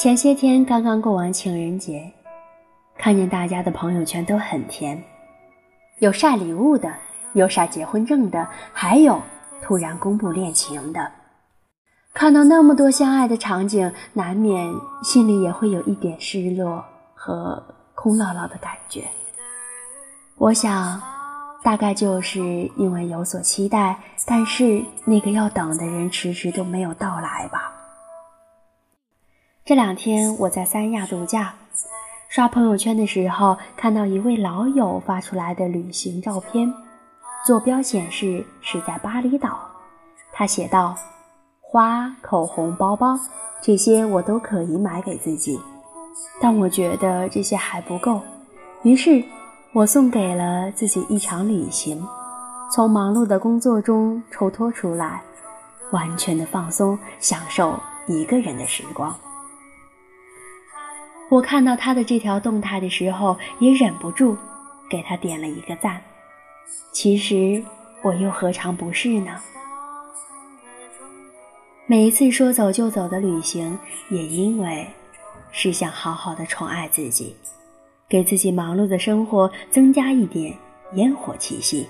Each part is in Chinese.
前些天刚刚过完情人节，看见大家的朋友圈都很甜，有晒礼物的，有晒结婚证的，还有突然公布恋情的。看到那么多相爱的场景，难免心里也会有一点失落和空落落的感觉。我想，大概就是因为有所期待，但是那个要等的人迟迟都没有到来吧。这两天我在三亚度假，刷朋友圈的时候，看到一位老友发出来的旅行照片，坐标显示是在巴厘岛。他写道：“花、口红、包包，这些我都可以买给自己，但我觉得这些还不够。于是，我送给了自己一场旅行，从忙碌的工作中抽脱出来，完全的放松，享受一个人的时光。”我看到他的这条动态的时候，也忍不住给他点了一个赞。其实我又何尝不是呢？每一次说走就走的旅行，也因为是想好好的宠爱自己，给自己忙碌的生活增加一点烟火气息，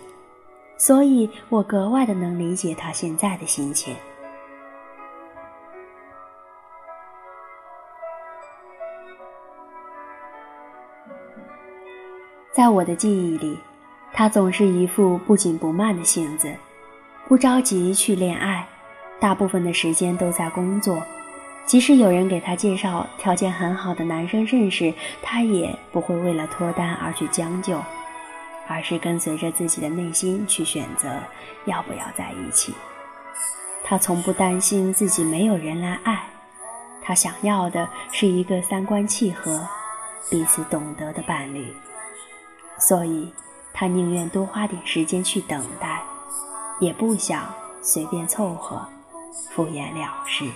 所以我格外的能理解他现在的心情。在我的记忆里，他总是一副不紧不慢的性子，不着急去恋爱，大部分的时间都在工作。即使有人给他介绍条件很好的男生认识，他也不会为了脱单而去将就，而是跟随着自己的内心去选择要不要在一起。他从不担心自己没有人来爱，他想要的是一个三观契合、彼此懂得的伴侣。所以，他宁愿多花点时间去等待，也不想随便凑合，敷衍了事。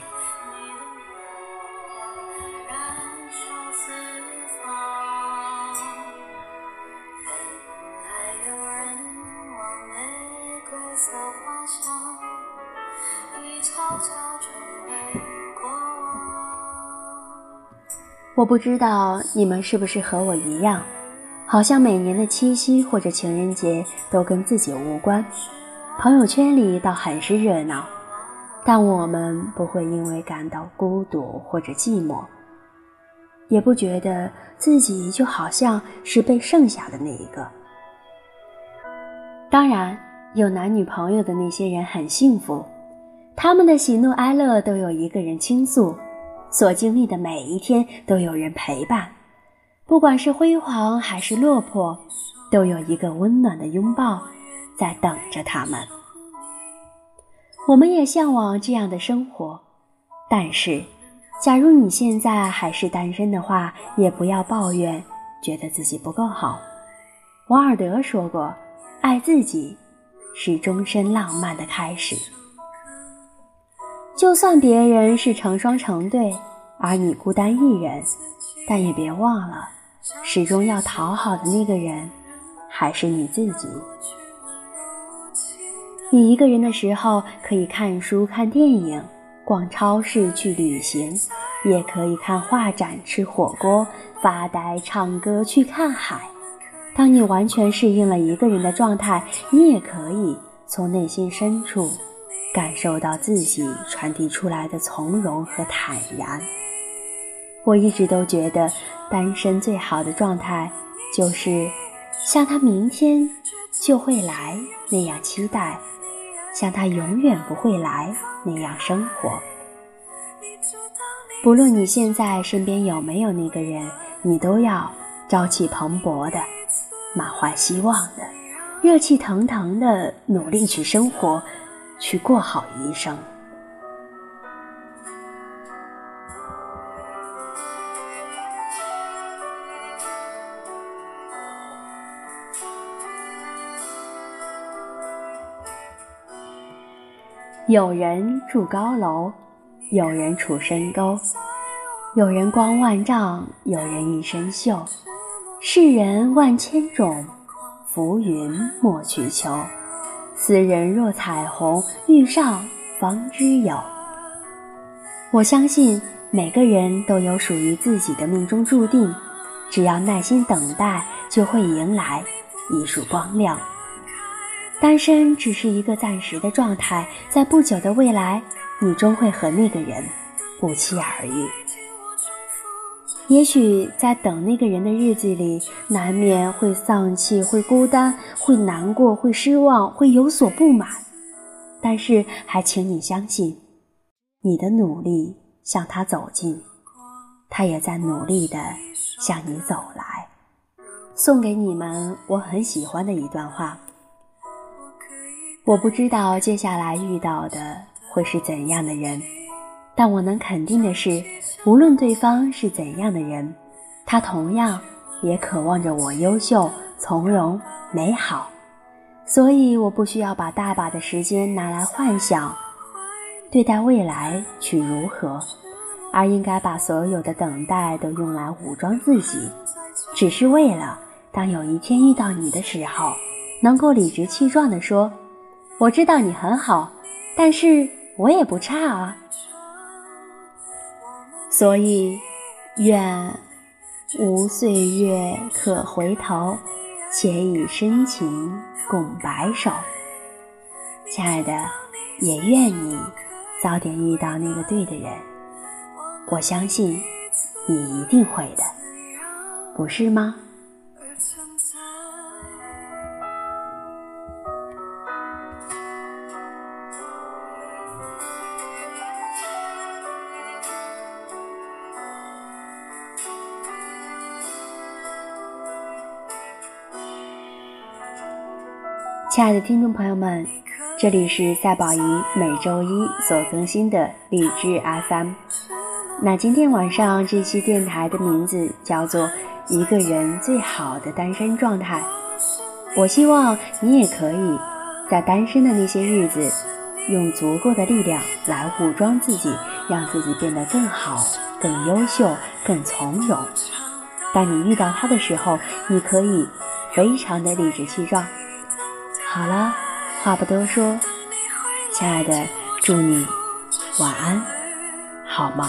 我不知道你们是不是和我一样。好像每年的七夕或者情人节都跟自己无关，朋友圈里倒很是热闹，但我们不会因为感到孤独或者寂寞，也不觉得自己就好像是被剩下的那一个。当然，有男女朋友的那些人很幸福，他们的喜怒哀乐都有一个人倾诉，所经历的每一天都有人陪伴。不管是辉煌还是落魄，都有一个温暖的拥抱在等着他们。我们也向往这样的生活，但是，假如你现在还是单身的话，也不要抱怨，觉得自己不够好。王尔德说过：“爱自己，是终身浪漫的开始。”就算别人是成双成对，而你孤单一人，但也别忘了。始终要讨好的那个人，还是你自己。你一个人的时候，可以看书、看电影、逛超市、去旅行，也可以看画展、吃火锅、发呆、唱歌、去看海。当你完全适应了一个人的状态，你也可以从内心深处感受到自己传递出来的从容和坦然。我一直都觉得，单身最好的状态，就是像他明天就会来那样期待，像他永远不会来那样生活。不论你现在身边有没有那个人，你都要朝气蓬勃的、满怀希望的、热气腾腾的努力去生活，去过好余生。有人住高楼，有人处深沟，有人光万丈，有人一身锈。世人万千种，浮云莫去求。斯人若彩虹，遇上方知有。我相信每个人都有属于自己的命中注定，只要耐心等待，就会迎来一束光亮。单身只是一个暂时的状态，在不久的未来，你终会和那个人不期而遇。也许在等那个人的日子里，难免会丧气、会孤单、会难过、会失望、会有所不满，但是还请你相信，你的努力。向他走近，他也在努力地向你走来。送给你们我很喜欢的一段话。我不知道接下来遇到的会是怎样的人，但我能肯定的是，无论对方是怎样的人，他同样也渴望着我优秀、从容、美好。所以，我不需要把大把的时间拿来幻想。对待未来去如何，而应该把所有的等待都用来武装自己，只是为了当有一天遇到你的时候，能够理直气壮地说：“我知道你很好，但是我也不差啊。”所以，愿无岁月可回头，且以深情共白首。亲爱的，也愿你。早点遇到那个对的人，我相信你一定会的，不是吗？亲爱的听众朋友们。这里是赛宝仪每周一所更新的荔枝 FM。那今天晚上这期电台的名字叫做《一个人最好的单身状态》。我希望你也可以在单身的那些日子，用足够的力量来武装自己，让自己变得更好、更优秀、更从容。当你遇到他的时候，你可以非常的理直气壮。好了。话不多说，亲爱的，祝你晚安，好梦。